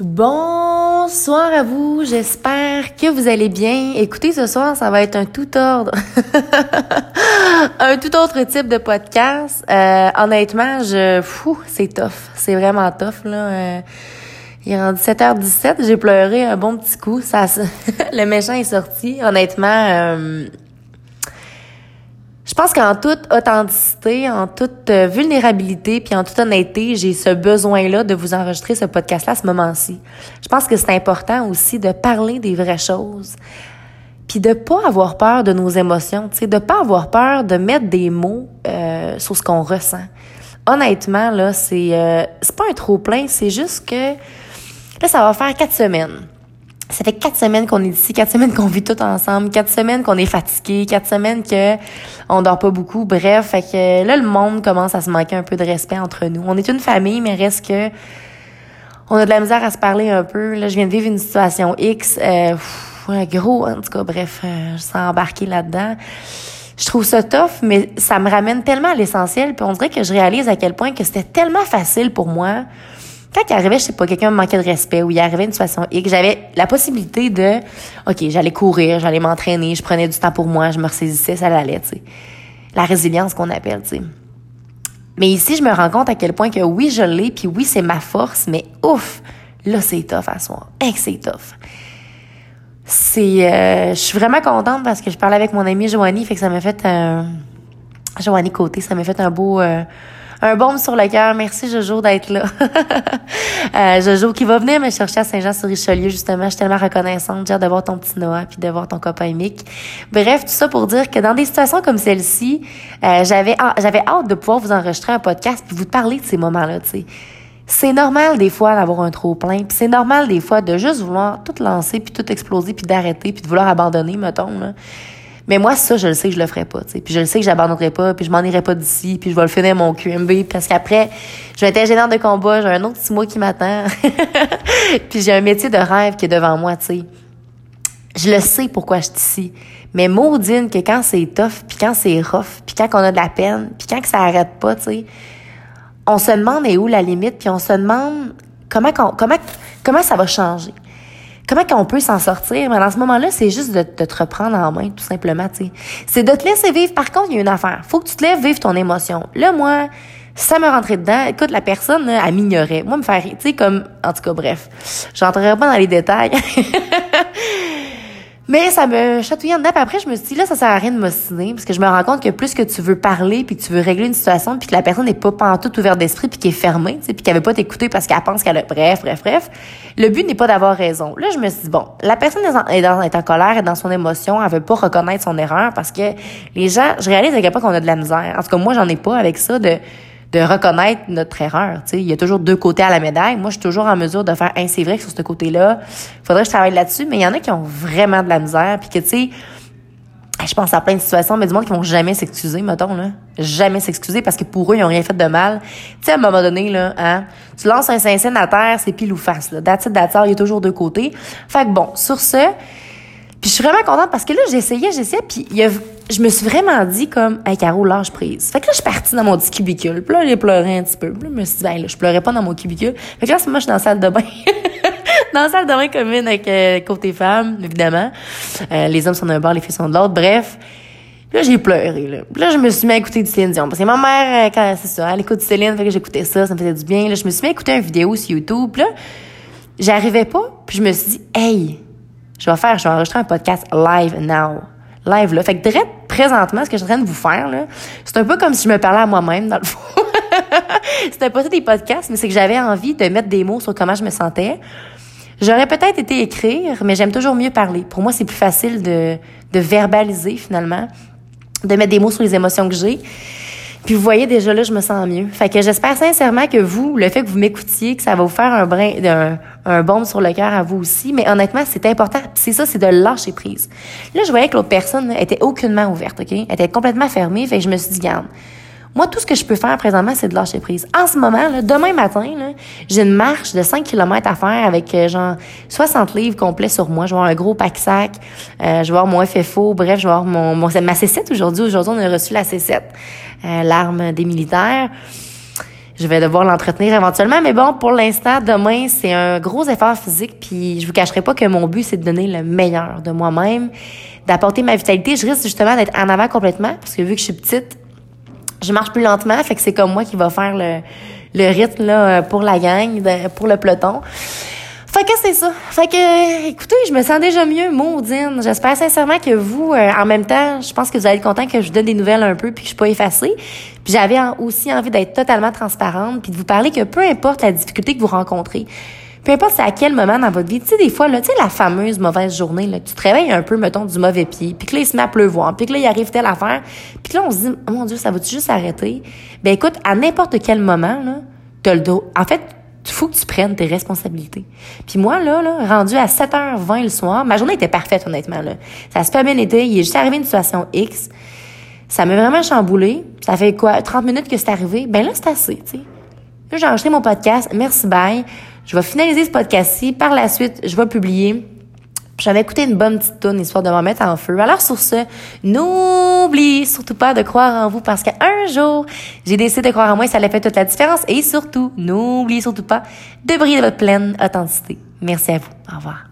Bonsoir à vous, j'espère que vous allez bien. Écoutez, ce soir, ça va être un tout ordre, un tout autre type de podcast. Euh, honnêtement, je, fou, c'est tough, c'est vraiment tough là. Euh, il est rendu 7h17, j'ai pleuré un bon petit coup. Ça, le méchant est sorti. Honnêtement, euh, je pense qu'en toute authenticité, en toute euh, vulnérabilité, puis en toute honnêteté, j'ai ce besoin-là de vous enregistrer ce podcast-là à ce moment-ci. Je pense que c'est important aussi de parler des vraies choses, puis de pas avoir peur de nos émotions, tu sais, de pas avoir peur de mettre des mots euh, sur ce qu'on ressent. Honnêtement, là, c'est euh, c'est pas un trop plein, c'est juste que là, ça va faire quatre semaines ça fait quatre semaines qu'on est ici, quatre semaines qu'on vit tout ensemble, quatre semaines qu'on est fatigué, quatre semaines que on dort pas beaucoup. Bref, fait que là, le monde commence à se manquer un peu de respect entre nous. On est une famille, mais reste que on a de la misère à se parler un peu. Là, je viens de vivre une situation X, euh, gros, en tout cas, bref, euh, je sens embarquer là-dedans. Je trouve ça tough, mais ça me ramène tellement à l'essentiel, puis on dirait que je réalise à quel point que c'était tellement facile pour moi quand il arrivait, je sais pas, quelqu'un me manquait de respect ou il arrivait une situation X, j'avais la possibilité de, OK, j'allais courir, j'allais m'entraîner, je prenais du temps pour moi, je me ressaisissais, ça allait, tu sais. La résilience qu'on appelle, tu sais. Mais ici, je me rends compte à quel point que oui, je l'ai, puis oui, c'est ma force, mais ouf, là, c'est tough à soi. Hein, c'est tough. C'est, euh, je suis vraiment contente parce que je parlais avec mon amie Joanie, fait que ça m'a fait un, Joanie Côté, ça m'a fait un beau, euh, un baume sur le cœur. Merci Jojo d'être là. euh, Jojo qui va venir me chercher à Saint-Jean-sur-Richelieu justement. Je suis tellement reconnaissante. Hâte de voir ton petit Noah puis de voir ton copain Mick. Bref, tout ça pour dire que dans des situations comme celle-ci, euh, j'avais j'avais hâte de pouvoir vous enregistrer un podcast puis vous parler de ces moments-là. Tu sais. C'est normal des fois d'avoir un trop plein, puis c'est normal des fois de juste vouloir tout lancer puis tout exploser puis d'arrêter puis de vouloir abandonner, mettons. Là. Mais moi, ça, je le sais que je le ferai pas, tu Puis je le sais que j'abandonnerai pas, puis je m'en irai pas d'ici, puis je vais le finir mon QMB, parce qu'après, je vais être ingénieur de combat, j'ai un autre six mois qui m'attend. puis j'ai un métier de rêve qui est devant moi, tu sais. Je le sais pourquoi je suis ici. Mais maudine que quand c'est tough, puis quand c'est rough, puis quand on a de la peine, puis quand que ça arrête pas, tu sais, on se demande est où la limite, puis on se demande comment comment comment ça va changer comment qu'on peut s'en sortir? Mais dans ce moment-là, c'est juste de, te reprendre en main, tout simplement, tu. C'est de te laisser vivre. Par contre, il y a une affaire. Faut que tu te lèves vivre ton émotion. Là, moi, ça me rentrait dedans, écoute, la personne, elle m'ignorait. Moi, me faire, tu sais, comme, en tout cas, bref. J'entrerai pas dans les détails. Mais ça me chatouillait en dedans. Après, je me suis dit, là, ça sert à rien de m'ostiner. Parce que je me rends compte que plus que tu veux parler, puis tu veux régler une situation, puis que la personne n'est pas pantoute ouverte d'esprit, puis qui est fermée, puis qu'elle veut pas t'écouter parce qu'elle pense qu'elle a... Bref, bref, bref. Le but n'est pas d'avoir raison. Là, je me suis dit, bon, la personne est en, est, dans, est colère, est dans son émotion, elle veut pas reconnaître son erreur parce que les gens, je réalise à quel point qu'on a de la misère. En tout cas, moi, j'en ai pas avec ça de de reconnaître notre erreur. Il y a toujours deux côtés à la médaille. Moi, je suis toujours en mesure de faire, hein, c'est vrai sur ce côté-là, faudrait que je travaille là-dessus, mais il y en a qui ont vraiment de la misère, puis que, tu sais, je pense à plein de situations, mais du monde qui vont jamais s'excuser, mettons, là. Jamais s'excuser parce que pour eux, ils ont rien fait de mal. Tu sais, à un moment donné, là, hein, tu lances un saint à terre, c'est pile ou face, là. That's it, il y a toujours deux côtés. Fait que bon, sur ce, puis je suis vraiment contente parce que là, j'essayais, j'essayais, puis il y a je me suis vraiment dit comme, hey, Caro, lâche prise. Fait que là, je suis partie dans mon petit cubicule. Puis là, j'ai pleuré un petit peu. Puis là, je me suis dit, ben, là, je pleurais pas dans mon cubicule. Fait que là, moi, je suis dans la salle de bain. dans la salle de bain commune avec euh, côté femmes, évidemment. Euh, les hommes sont d'un bord, les filles sont de l'autre. Bref. Là, j'ai pleuré, là. Puis là, je me suis mis à écouter Céline Dion. Parce que ma mère, euh, quand, c'est ça, elle écoute Céline, fait que j'écoutais ça, ça me faisait du bien. Là, je me suis mis à écouter une vidéo sur YouTube. Puis là, j'arrivais pas. Puis je me suis dit, hey, je vais faire, je vais enregistrer un podcast live now live là. Fait que direct présentement, ce que je suis en train de vous faire là, c'est un peu comme si je me parlais à moi-même dans le fond. C'était pas des podcasts, mais c'est que j'avais envie de mettre des mots sur comment je me sentais. J'aurais peut-être été écrire, mais j'aime toujours mieux parler. Pour moi, c'est plus facile de, de verbaliser finalement, de mettre des mots sur les émotions que j'ai. Puis vous voyez déjà là, je me sens mieux. Fait que j'espère sincèrement que vous, le fait que vous m'écoutiez, que ça va vous faire un brin, un, un baume sur le cœur à vous aussi. Mais honnêtement, c'est important. C'est ça, c'est de lâcher prise. Là, je voyais que l'autre personne était aucunement ouverte, ok, elle était complètement fermée. Fait que je me suis dit, garde. Moi, tout ce que je peux faire présentement, c'est de lâcher prise. En ce moment, là, demain matin, j'ai une marche de 5 km à faire avec euh, genre 60 livres complets sur moi. Je vais avoir un gros pack-sac, euh, je vais avoir mon FFO, bref, je vais avoir mon, ma C7 aujourd'hui. Aujourd'hui, on a reçu la C7, euh, l'arme des militaires. je vais devoir l'entretenir éventuellement. Mais bon, pour l'instant, demain, c'est un gros effort physique. Puis je vous cacherai pas que mon but, c'est de donner le meilleur de moi-même, d'apporter ma vitalité. Je risque justement d'être en avant complètement parce que vu que je suis petite, je marche plus lentement. Fait que c'est comme moi qui va faire le, le rythme là, pour la gang, pour le peloton. Fait que c'est ça. Fait que, écoutez, je me sens déjà mieux, maudine. J'espère sincèrement que vous, euh, en même temps, je pense que vous allez être content que je vous donne des nouvelles un peu puis que je suis pas effacée. Puis j'avais aussi envie d'être totalement transparente puis de vous parler que peu importe la difficulté que vous rencontrez, peu importe c'est à quel moment dans votre vie, tu sais, des fois, là, tu sais, la fameuse mauvaise journée, là, tu te réveilles un peu, mettons, du mauvais pied, puis que là, il se met à pleuvoir, puis que là, il arrive telle affaire, puis que là, on se dit, oh mon Dieu, ça va-tu juste arrêter? Ben écoute, à n'importe quel moment, là, t'as le dos. En fait, il faut que tu prennes tes responsabilités. Puis moi, là, là, rendu à 7h20 le soir, ma journée était parfaite, honnêtement. Là. Ça se pas bien été. Il est juste arrivé une situation X. Ça m'a vraiment chamboulé. Ça fait quoi, 30 minutes que c'est arrivé? Ben là, c'est assez, tu sais. Là, j'ai enregistré mon podcast. Merci, bye. Je vais finaliser ce podcast-ci. Par la suite, je vais publier j'avais écouté une bonne petite tonne histoire de m'en mettre en feu. Alors sur ce, n'oubliez surtout pas de croire en vous parce qu'un jour, j'ai décidé de croire en moi et ça allait fait toute la différence. Et surtout, n'oubliez surtout pas de briller de votre pleine authenticité. Merci à vous. Au revoir.